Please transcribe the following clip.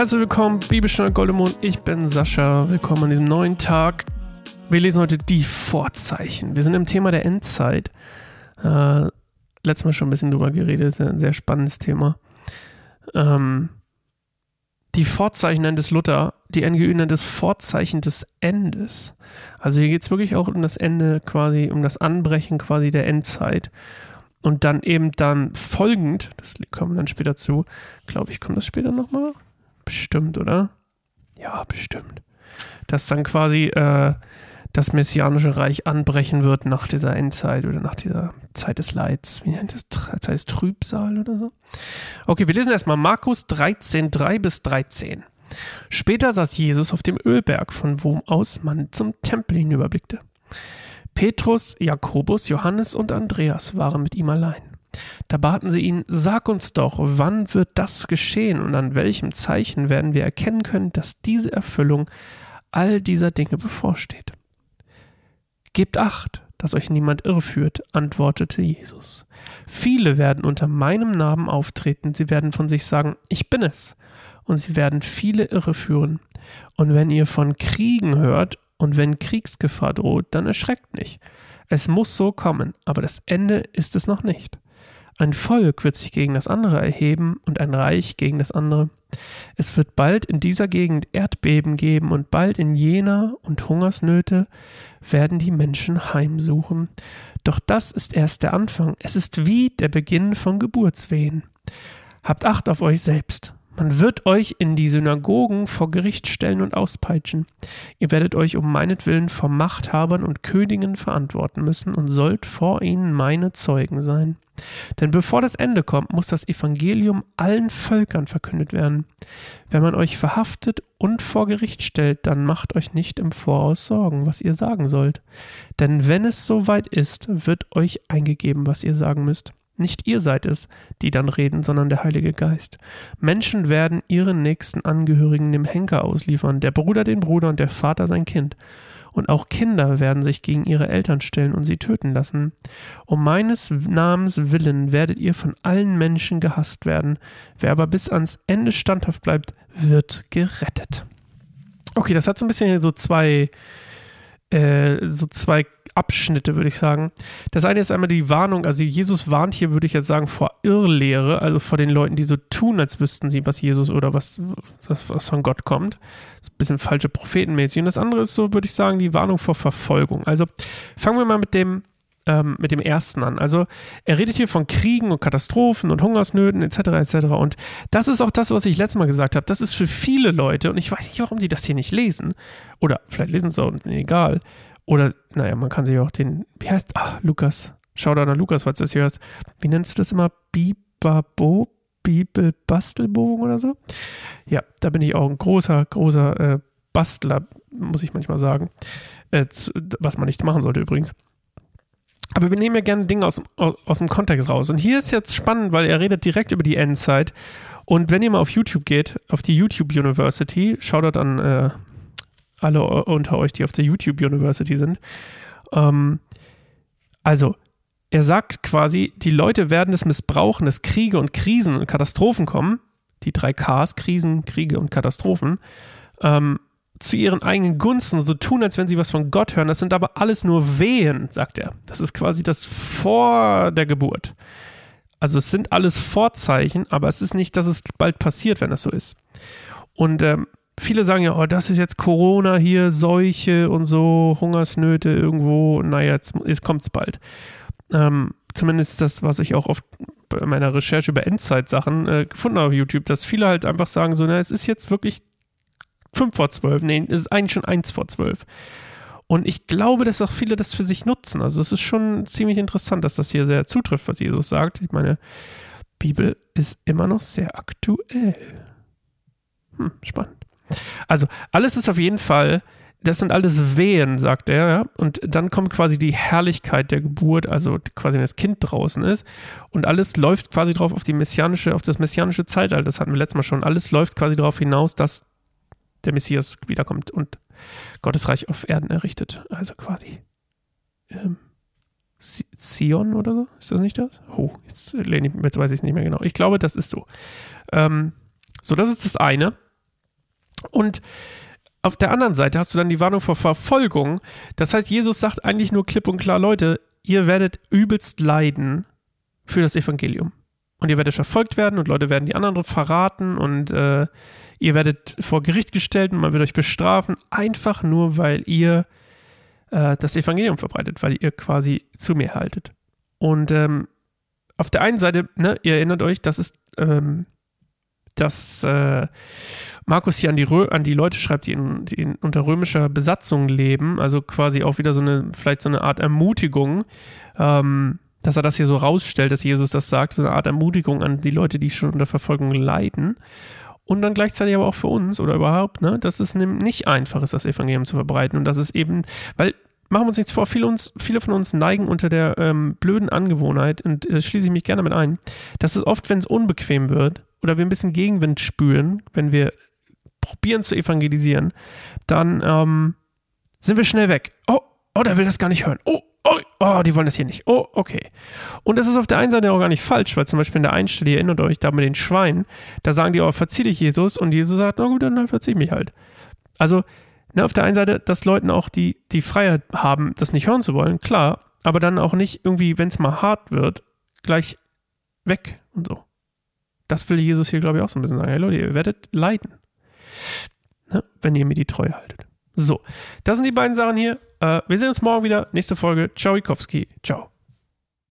Herzlich willkommen, Bibelstunde Goldemond. Ich bin Sascha. Willkommen an diesem neuen Tag. Wir lesen heute die Vorzeichen. Wir sind im Thema der Endzeit. Äh, letztes Mal schon ein bisschen drüber geredet. Ein sehr spannendes Thema. Ähm, die Vorzeichen nennt es Luther, die NGÜ nennt es Vorzeichen des Endes. Also hier geht es wirklich auch um das Ende quasi, um das Anbrechen quasi der Endzeit. Und dann eben dann folgend, das kommen dann später zu, glaube ich, kommt das später nochmal? Bestimmt, oder? Ja, bestimmt. Dass dann quasi äh, das messianische Reich anbrechen wird nach dieser Endzeit oder nach dieser Zeit des Leids. Wie nennt das? Zeit des Trübsal oder so? Okay, wir lesen erstmal Markus 13, 3 bis 13. Später saß Jesus auf dem Ölberg, von wo aus man zum Tempel hinüberblickte. Petrus, Jakobus, Johannes und Andreas waren mit ihm allein. Da baten sie ihn, sag uns doch, wann wird das geschehen und an welchem Zeichen werden wir erkennen können, dass diese Erfüllung all dieser Dinge bevorsteht. Gebt acht, dass euch niemand irreführt, antwortete Jesus. Viele werden unter meinem Namen auftreten, sie werden von sich sagen, ich bin es, und sie werden viele irreführen. Und wenn ihr von Kriegen hört und wenn Kriegsgefahr droht, dann erschreckt nicht. Es muss so kommen, aber das Ende ist es noch nicht. Ein Volk wird sich gegen das andere erheben und ein Reich gegen das andere. Es wird bald in dieser Gegend Erdbeben geben und bald in jener und Hungersnöte werden die Menschen heimsuchen. Doch das ist erst der Anfang. Es ist wie der Beginn von Geburtswehen. Habt Acht auf euch selbst. Man wird euch in die Synagogen vor Gericht stellen und auspeitschen. Ihr werdet euch um meinetwillen vor Machthabern und Königen verantworten müssen und sollt vor ihnen meine Zeugen sein. Denn bevor das Ende kommt, muss das Evangelium allen Völkern verkündet werden. Wenn man euch verhaftet und vor Gericht stellt, dann macht euch nicht im Voraus Sorgen, was ihr sagen sollt. Denn wenn es soweit ist, wird euch eingegeben, was ihr sagen müsst. Nicht ihr seid es, die dann reden, sondern der Heilige Geist. Menschen werden ihren nächsten Angehörigen dem Henker ausliefern, der Bruder den Bruder und der Vater sein Kind. Und auch Kinder werden sich gegen ihre Eltern stellen und sie töten lassen. Um meines Namens willen werdet ihr von allen Menschen gehasst werden. Wer aber bis ans Ende standhaft bleibt, wird gerettet. Okay, das hat so ein bisschen so zwei, äh, so zwei Abschnitte, würde ich sagen. Das eine ist einmal die Warnung, also Jesus warnt hier, würde ich jetzt sagen, vor Irrlehre, also vor den Leuten, die so tun, als wüssten sie, was Jesus oder was, was von Gott kommt. Das ein bisschen falsche Prophetenmäßig. Und das andere ist so, würde ich sagen, die Warnung vor Verfolgung. Also fangen wir mal mit dem ähm, mit dem ersten an. Also er redet hier von Kriegen und Katastrophen und Hungersnöten etc. etc. Und das ist auch das, was ich letztes Mal gesagt habe. Das ist für viele Leute und ich weiß nicht, warum die das hier nicht lesen oder vielleicht lesen sie auch, egal oder, naja, man kann sich auch den, wie heißt, ach, Lukas, schau da nach Lukas, falls du das hier hörst. Wie nennst du das immer? Bibabo? Bibelbastelbogen oder so? Ja, da bin ich auch ein großer, großer äh, Bastler, muss ich manchmal sagen. Äh, was man nicht machen sollte übrigens. Aber wir nehmen ja gerne Dinge aus, aus dem Kontext raus. Und hier ist jetzt spannend, weil er redet direkt über die Endzeit. Und wenn ihr mal auf YouTube geht, auf die YouTube University, schaut dort an äh, alle unter euch, die auf der YouTube University sind. Ähm, also, er sagt quasi, die Leute werden es missbrauchen, dass Kriege und Krisen und Katastrophen kommen, die drei Ks, Krisen, Kriege und Katastrophen, ähm, zu ihren eigenen Gunsten, so tun, als wenn sie was von Gott hören. Das sind aber alles nur Wehen, sagt er. Das ist quasi das vor der Geburt. Also es sind alles Vorzeichen, aber es ist nicht, dass es bald passiert, wenn das so ist. Und ähm, viele sagen ja, oh, das ist jetzt Corona hier, Seuche und so, Hungersnöte irgendwo. Naja, jetzt, kommt es bald. Ähm, zumindest das, was ich auch oft bei meiner Recherche über Endzeit-Sachen äh, gefunden habe auf YouTube, dass viele halt einfach sagen so, na, es ist jetzt wirklich 5 vor 12. Nee, es ist eigentlich schon 1 vor 12. Und ich glaube, dass auch viele das für sich nutzen. Also es ist schon ziemlich interessant, dass das hier sehr zutrifft, was Jesus sagt. Ich meine, Bibel ist immer noch sehr aktuell. Hm, spannend. Also, alles ist auf jeden Fall, das sind alles Wehen, sagt er, ja? und dann kommt quasi die Herrlichkeit der Geburt, also quasi wenn das Kind draußen ist und alles läuft quasi drauf auf die messianische, auf das messianische Zeitalter, das hatten wir letztes Mal schon, alles läuft quasi darauf hinaus, dass der Messias wiederkommt und Gottes Reich auf Erden errichtet, also quasi ähm, Zion oder so, ist das nicht das? Oh, jetzt, jetzt weiß ich es nicht mehr genau. Ich glaube, das ist so. Ähm, so, das ist das eine. Und auf der anderen Seite hast du dann die Warnung vor Verfolgung. Das heißt, Jesus sagt eigentlich nur klipp und klar, Leute, ihr werdet übelst leiden für das Evangelium. Und ihr werdet verfolgt werden und Leute werden die anderen verraten und äh, ihr werdet vor Gericht gestellt und man wird euch bestrafen, einfach nur, weil ihr äh, das Evangelium verbreitet, weil ihr quasi zu mir haltet. Und ähm, auf der einen Seite, ne, ihr erinnert euch, das ist, ähm, dass äh, Markus hier an die, Rö an die Leute schreibt, die, in, die in, unter römischer Besatzung leben, also quasi auch wieder so eine, vielleicht so eine Art Ermutigung, ähm, dass er das hier so rausstellt, dass Jesus das sagt, so eine Art Ermutigung an die Leute, die schon unter Verfolgung leiden. Und dann gleichzeitig aber auch für uns oder überhaupt, ne, dass es nicht einfach ist, das Evangelium zu verbreiten und dass es eben, weil machen wir uns nichts vor, viele, uns, viele von uns neigen unter der ähm, blöden Angewohnheit, und äh, schließe ich mich gerne mit ein, dass es oft, wenn es unbequem wird oder wir ein bisschen Gegenwind spüren, wenn wir probieren zu evangelisieren, dann ähm, sind wir schnell weg. Oh, oh, der will das gar nicht hören. Oh, oh, oh, die wollen das hier nicht. Oh, okay. Und das ist auf der einen Seite auch gar nicht falsch, weil zum Beispiel in der einen Stelle, ihr erinnert euch, da mit den Schweinen, da sagen die, oh, verzieh dich Jesus und Jesus sagt, na gut, dann verzieh ich mich halt. Also, ne, auf der einen Seite, dass Leuten auch die, die Freiheit haben, das nicht hören zu wollen, klar, aber dann auch nicht irgendwie, wenn es mal hart wird, gleich weg und so. Das will Jesus hier, glaube ich, auch so ein bisschen sagen. Hey Leute, ihr werdet leiden, ne, wenn ihr mir die Treue haltet. So, das sind die beiden Sachen hier. Äh, wir sehen uns morgen wieder. Nächste Folge. Ciao, Ikowski. Ciao.